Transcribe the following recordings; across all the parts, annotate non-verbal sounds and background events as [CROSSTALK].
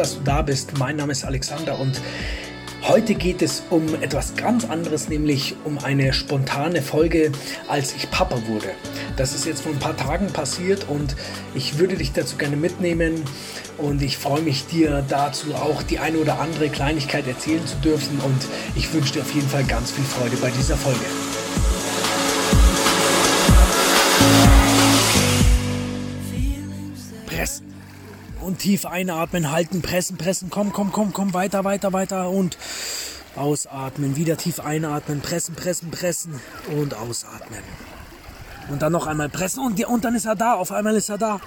dass du da bist. Mein Name ist Alexander und heute geht es um etwas ganz anderes, nämlich um eine spontane Folge, als ich Papa wurde. Das ist jetzt vor ein paar Tagen passiert und ich würde dich dazu gerne mitnehmen und ich freue mich dir dazu auch die eine oder andere Kleinigkeit erzählen zu dürfen und ich wünsche dir auf jeden Fall ganz viel Freude bei dieser Folge. Und tief einatmen, halten, pressen, pressen, komm, komm, komm, komm, weiter, weiter, weiter und ausatmen, wieder tief einatmen, pressen, pressen, pressen und ausatmen. Und dann noch einmal pressen und, und dann ist er da, auf einmal ist er da.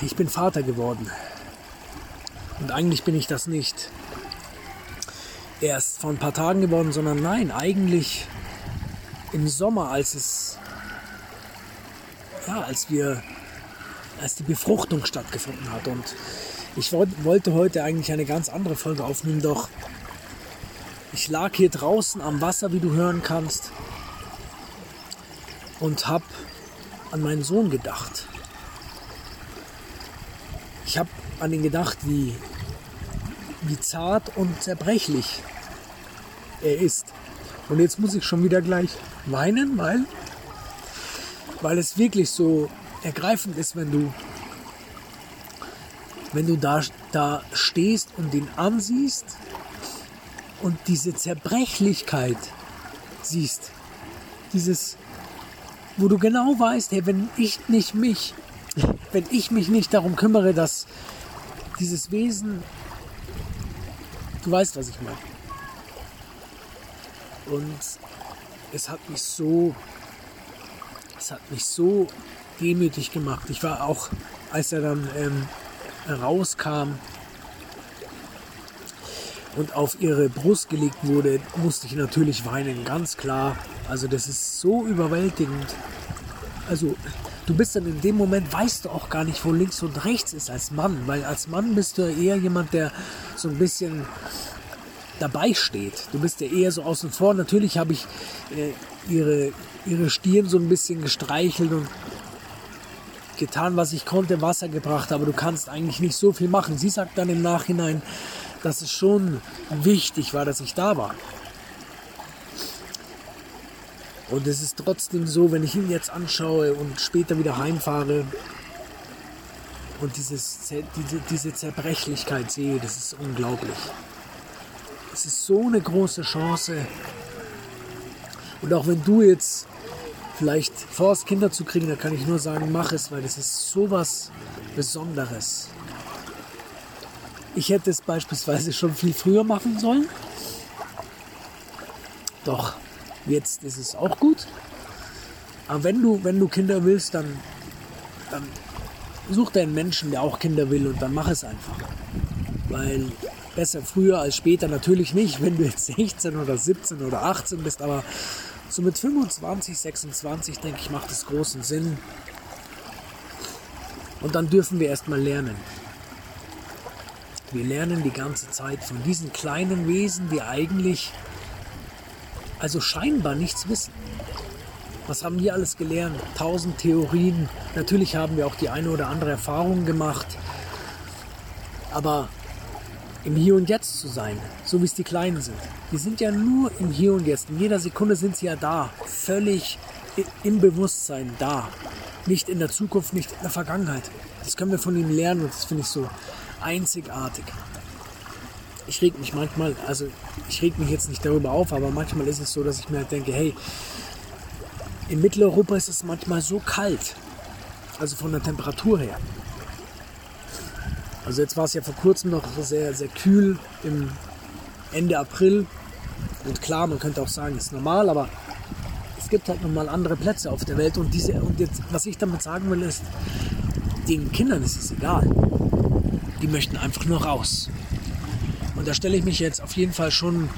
Ich bin Vater geworden. Und eigentlich bin ich das nicht erst vor ein paar Tagen geworden, sondern nein, eigentlich im Sommer, als es, ja, als wir, als die Befruchtung stattgefunden hat. Und ich wollte heute eigentlich eine ganz andere Folge aufnehmen, doch ich lag hier draußen am Wasser, wie du hören kannst, und habe an meinen Sohn gedacht. Ich habe an ihn gedacht, wie, wie zart und zerbrechlich er ist. Und jetzt muss ich schon wieder gleich weinen, weil, weil es wirklich so ergreifend ist, wenn du, wenn du da, da stehst und ihn ansiehst und diese Zerbrechlichkeit siehst. Dieses, wo du genau weißt, hey, wenn ich nicht mich [LAUGHS] wenn ich mich nicht darum kümmere, dass dieses Wesen, du weißt, was ich meine. Und es hat mich so, es hat mich so demütig gemacht. Ich war auch, als er dann ähm, rauskam und auf ihre Brust gelegt wurde, musste ich natürlich weinen, ganz klar. Also das ist so überwältigend. Also du bist dann in dem Moment, weißt du auch gar nicht, wo links und rechts ist als Mann, weil als Mann bist du eher jemand, der so ein bisschen dabei steht. Du bist ja eher so außen vor. Natürlich habe ich äh, ihre, ihre Stirn so ein bisschen gestreichelt und getan, was ich konnte, Wasser gebracht, aber du kannst eigentlich nicht so viel machen. Sie sagt dann im Nachhinein, dass es schon wichtig war, dass ich da war. Und es ist trotzdem so, wenn ich ihn jetzt anschaue und später wieder heimfahre und dieses, diese, diese Zerbrechlichkeit sehe, das ist unglaublich. Es ist so eine große Chance. Und auch wenn du jetzt vielleicht vorhast, Kinder zu kriegen, dann kann ich nur sagen, mach es, weil es ist sowas Besonderes. Ich hätte es beispielsweise schon viel früher machen sollen. Doch Jetzt ist es auch gut. Aber wenn du, wenn du Kinder willst, dann, dann such dir einen Menschen, der auch Kinder will und dann mach es einfach. Weil besser früher als später natürlich nicht, wenn du jetzt 16 oder 17 oder 18 bist, aber so mit 25, 26 denke ich, macht es großen Sinn. Und dann dürfen wir erstmal lernen. Wir lernen die ganze Zeit von diesen kleinen Wesen, die eigentlich also scheinbar nichts wissen. Was haben wir alles gelernt? Tausend Theorien. Natürlich haben wir auch die eine oder andere Erfahrung gemacht. Aber im Hier und Jetzt zu sein, so wie es die Kleinen sind. Die sind ja nur im Hier und Jetzt. In jeder Sekunde sind sie ja da. Völlig im Bewusstsein da. Nicht in der Zukunft, nicht in der Vergangenheit. Das können wir von ihnen lernen und das finde ich so einzigartig ich reg mich manchmal, also ich reg mich jetzt nicht darüber auf, aber manchmal ist es so, dass ich mir halt denke, hey, in Mitteleuropa ist es manchmal so kalt, also von der Temperatur her. Also jetzt war es ja vor kurzem noch sehr, sehr kühl im Ende April. Und klar, man könnte auch sagen, ist normal, aber es gibt halt nochmal andere Plätze auf der Welt. Und, diese, und jetzt, was ich damit sagen will, ist, den Kindern ist es egal. Die möchten einfach nur raus. Und da stelle ich mich jetzt auf jeden Fall schon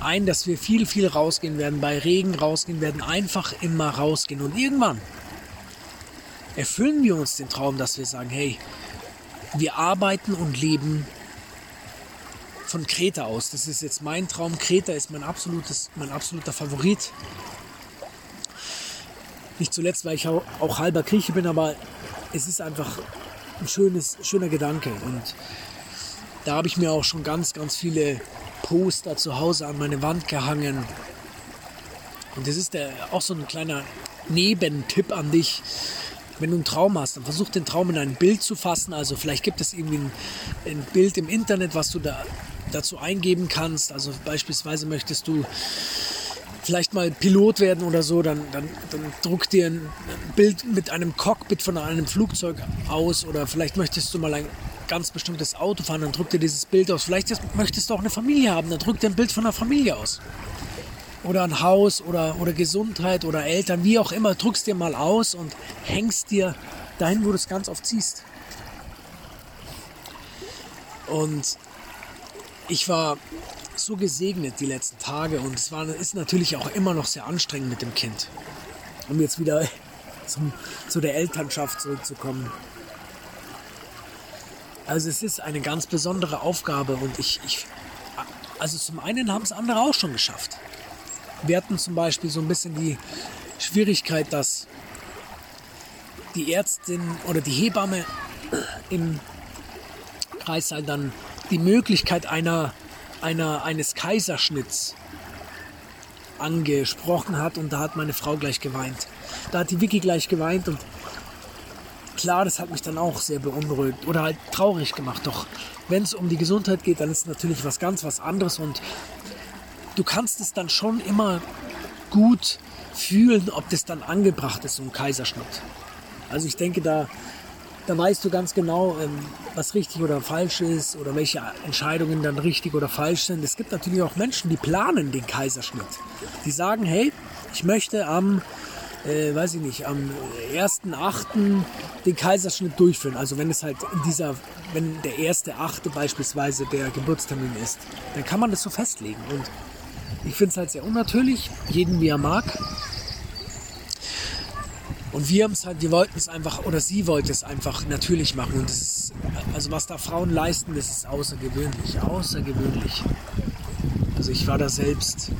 ein, dass wir viel, viel rausgehen werden, bei Regen rausgehen werden, einfach immer rausgehen. Und irgendwann erfüllen wir uns den Traum, dass wir sagen, hey, wir arbeiten und leben von Kreta aus. Das ist jetzt mein Traum. Kreta ist mein, absolutes, mein absoluter Favorit. Nicht zuletzt, weil ich auch halber Grieche bin, aber es ist einfach ein schönes, schöner Gedanke. Und da habe ich mir auch schon ganz, ganz viele Poster zu Hause an meine Wand gehangen. Und das ist der, auch so ein kleiner Nebentipp an dich. Wenn du einen Traum hast, dann versuch den Traum in ein Bild zu fassen. Also vielleicht gibt es irgendwie ein, ein Bild im Internet, was du da dazu eingeben kannst. Also beispielsweise möchtest du vielleicht mal Pilot werden oder so, dann, dann, dann druck dir ein Bild mit einem Cockpit von einem Flugzeug aus oder vielleicht möchtest du mal ein ganz bestimmtes Auto fahren, dann druck dir dieses Bild aus. Vielleicht möchtest du auch eine Familie haben, dann druck dir ein Bild von einer Familie aus. Oder ein Haus oder, oder Gesundheit oder Eltern, wie auch immer, druckst dir mal aus und hängst dir dahin, wo du es ganz oft siehst. Und ich war so gesegnet die letzten Tage und es war, ist natürlich auch immer noch sehr anstrengend mit dem Kind. Um jetzt wieder [LAUGHS] zum, zu der Elternschaft zurückzukommen. Also es ist eine ganz besondere Aufgabe und ich, ich also zum einen haben es andere auch schon geschafft. Wir hatten zum Beispiel so ein bisschen die Schwierigkeit, dass die Ärztin oder die Hebamme im Kreissaal dann die Möglichkeit einer einer, eines Kaiserschnitts angesprochen hat und da hat meine Frau gleich geweint. Da hat die Vicky gleich geweint und klar, das hat mich dann auch sehr beunruhigt oder halt traurig gemacht. Doch wenn es um die Gesundheit geht, dann ist natürlich was ganz was anderes und du kannst es dann schon immer gut fühlen, ob das dann angebracht ist, so ein Kaiserschnitt. Also ich denke, da da weißt du ganz genau, ähm, was richtig oder falsch ist oder welche Entscheidungen dann richtig oder falsch sind. Es gibt natürlich auch Menschen, die planen den Kaiserschnitt. Die sagen, hey, ich möchte am, äh, weiß ich nicht, am 1.8. den Kaiserschnitt durchführen. Also wenn es halt dieser, wenn der 1.8. beispielsweise der Geburtstermin ist, dann kann man das so festlegen. Und ich finde es halt sehr unnatürlich, jeden wie er mag. Und wir haben es halt, wir wollten es einfach, oder sie wollte es einfach natürlich machen. Und das ist, also was da Frauen leisten, das ist außergewöhnlich, außergewöhnlich. Also ich war da selbst,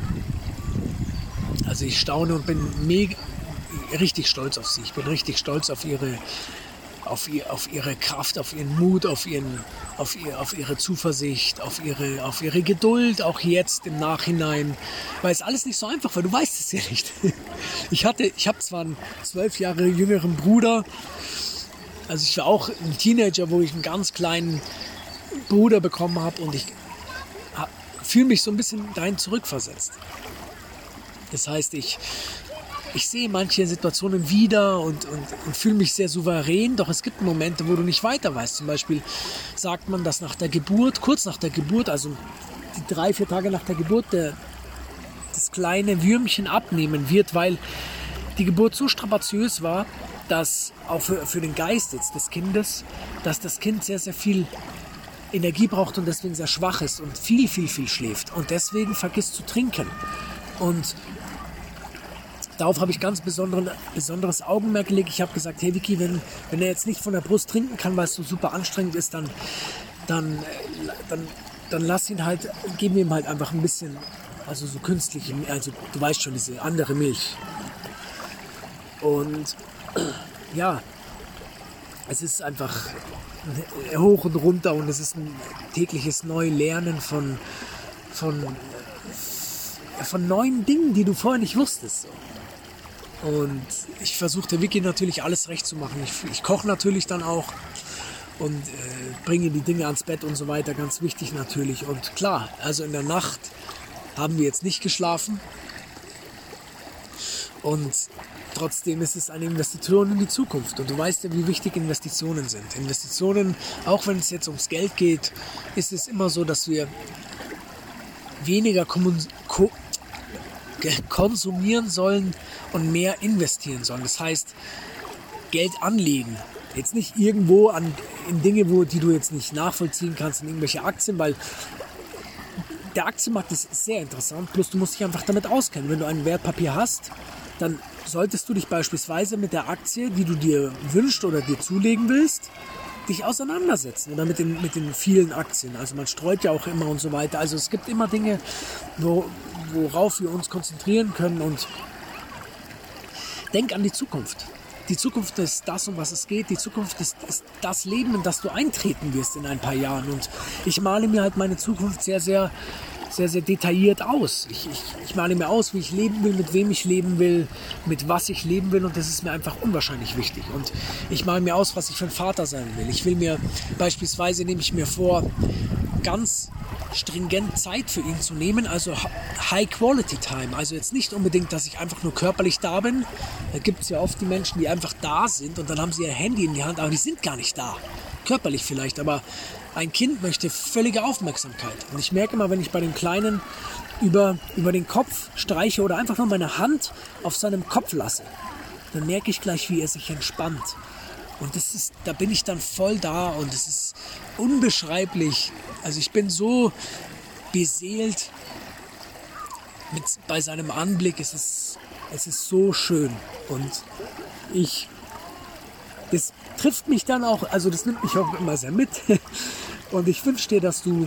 also ich staune und bin mega, richtig stolz auf sie. Ich bin richtig stolz auf ihre auf, ihr, auf ihre Kraft, auf ihren Mut, auf, ihren, auf, ihr, auf ihre Zuversicht, auf ihre, auf ihre Geduld, auch jetzt im Nachhinein. Weil es alles nicht so einfach war, du weißt es ja nicht. [LAUGHS] Ich ich habe zwar einen zwölf Jahre jüngeren Bruder, also ich war auch ein Teenager, wo ich einen ganz kleinen Bruder bekommen habe und ich fühle mich so ein bisschen dahin zurückversetzt. Das heißt, ich ich sehe manche Situationen wieder und, und, und fühle mich sehr souverän, doch es gibt Momente, wo du nicht weiter weißt. Zum Beispiel sagt man, dass nach der Geburt, kurz nach der Geburt, also die drei, vier Tage nach der Geburt, der, das kleine Würmchen abnehmen wird, weil die Geburt so strapaziös war, dass auch für, für den Geist jetzt des Kindes, dass das Kind sehr, sehr viel Energie braucht und deswegen sehr schwach ist und viel, viel, viel schläft und deswegen vergisst zu trinken. Und darauf habe ich ganz besonderes Augenmerk gelegt. Ich habe gesagt, hey Vicky, wenn, wenn er jetzt nicht von der Brust trinken kann, weil es so super anstrengend ist, dann, dann, dann, dann lass ihn halt, geben wir ihm halt einfach ein bisschen, also so künstliche, also du weißt schon, diese andere Milch. Und [CLEARS THROAT] ja, es ist einfach hoch und runter und es ist ein tägliches Neulernen von, von, von neuen Dingen, die du vorher nicht wusstest. Und ich versuche der Wiki natürlich alles recht zu machen. Ich, ich koche natürlich dann auch und äh, bringe die Dinge ans Bett und so weiter. Ganz wichtig natürlich. Und klar, also in der Nacht haben wir jetzt nicht geschlafen. Und trotzdem ist es eine Investition in die Zukunft. Und du weißt ja, wie wichtig Investitionen sind. Investitionen, auch wenn es jetzt ums Geld geht, ist es immer so, dass wir weniger konsumieren sollen und mehr investieren sollen. Das heißt, Geld anlegen. Jetzt nicht irgendwo an, in Dinge, wo, die du jetzt nicht nachvollziehen kannst, in irgendwelche Aktien, weil der Aktienmarkt ist sehr interessant, plus du musst dich einfach damit auskennen. Wenn du ein Wertpapier hast, dann solltest du dich beispielsweise mit der Aktie, die du dir wünschst oder dir zulegen willst, dich auseinandersetzen oder mit den, mit den vielen Aktien. Also man streut ja auch immer und so weiter. Also es gibt immer Dinge, wo, worauf wir uns konzentrieren können und denk an die Zukunft. die Zukunft ist das, um was es geht. Die Zukunft ist, ist das Leben, in das du eintreten wirst in ein paar Jahren. Und ich male mir halt meine Zukunft sehr, sehr, sehr, sehr detailliert aus. Ich, ich, ich male mir aus, wie ich leben will, mit wem ich leben will, mit was ich leben will. Und das ist mir einfach unwahrscheinlich wichtig. Und ich male mir aus, was ich für ein Vater sein will. Ich will mir beispielsweise, nehme ich mir vor, ganz stringent Zeit für ihn zu nehmen, also High Quality Time. Also jetzt nicht unbedingt, dass ich einfach nur körperlich da bin. Da gibt es ja oft die Menschen, die einfach da sind und dann haben sie ihr Handy in die Hand, aber die sind gar nicht da. Körperlich vielleicht, aber ein Kind möchte völlige Aufmerksamkeit. Und ich merke immer, wenn ich bei den Kleinen über, über den Kopf streiche oder einfach nur meine Hand auf seinem Kopf lasse, dann merke ich gleich, wie er sich entspannt. Und das ist, da bin ich dann voll da und es ist unbeschreiblich. Also ich bin so beseelt mit, bei seinem Anblick. Es ist, es ist so schön. Und ich, das trifft mich dann auch, also das nimmt mich auch immer sehr mit. [LAUGHS] Und ich wünsche dir, dass du,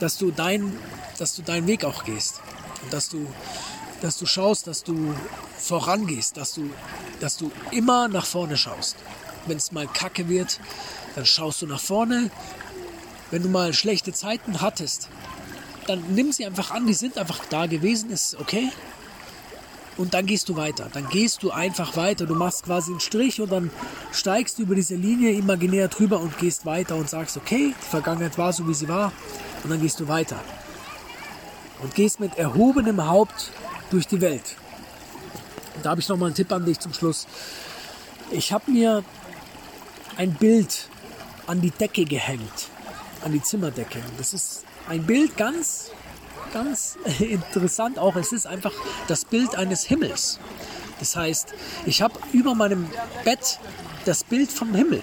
dass du dein, dass du deinen Weg auch gehst. Und dass du, dass du schaust, dass du vorangehst, dass du, dass du immer nach vorne schaust wenn es mal kacke wird, dann schaust du nach vorne. Wenn du mal schlechte Zeiten hattest, dann nimm sie einfach an, die sind einfach da gewesen, ist okay. Und dann gehst du weiter. Dann gehst du einfach weiter. Du machst quasi einen Strich und dann steigst du über diese Linie imaginär drüber und gehst weiter und sagst, okay, die Vergangenheit war so, wie sie war. Und dann gehst du weiter. Und gehst mit erhobenem Haupt durch die Welt. Und da habe ich nochmal einen Tipp an dich zum Schluss. Ich habe mir ein Bild an die Decke gehängt, an die Zimmerdecke. Das ist ein Bild ganz, ganz [LAUGHS] interessant auch. Es ist einfach das Bild eines Himmels. Das heißt, ich habe über meinem Bett das Bild vom Himmel.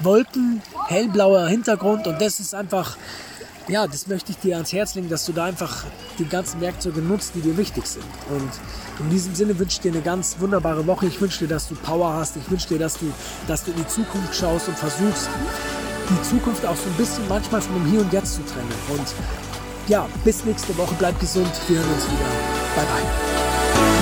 Wolken, hellblauer Hintergrund und das ist einfach ja, das möchte ich dir ans Herz legen, dass du da einfach die ganzen Werkzeuge nutzt, die dir wichtig sind. Und in diesem Sinne wünsche ich dir eine ganz wunderbare Woche. Ich wünsche dir, dass du Power hast. Ich wünsche dir, dass du, dass du in die Zukunft schaust und versuchst, die Zukunft auch so ein bisschen manchmal von dem Hier und Jetzt zu trennen. Und ja, bis nächste Woche. Bleib gesund. Wir hören uns wieder. Bye bye.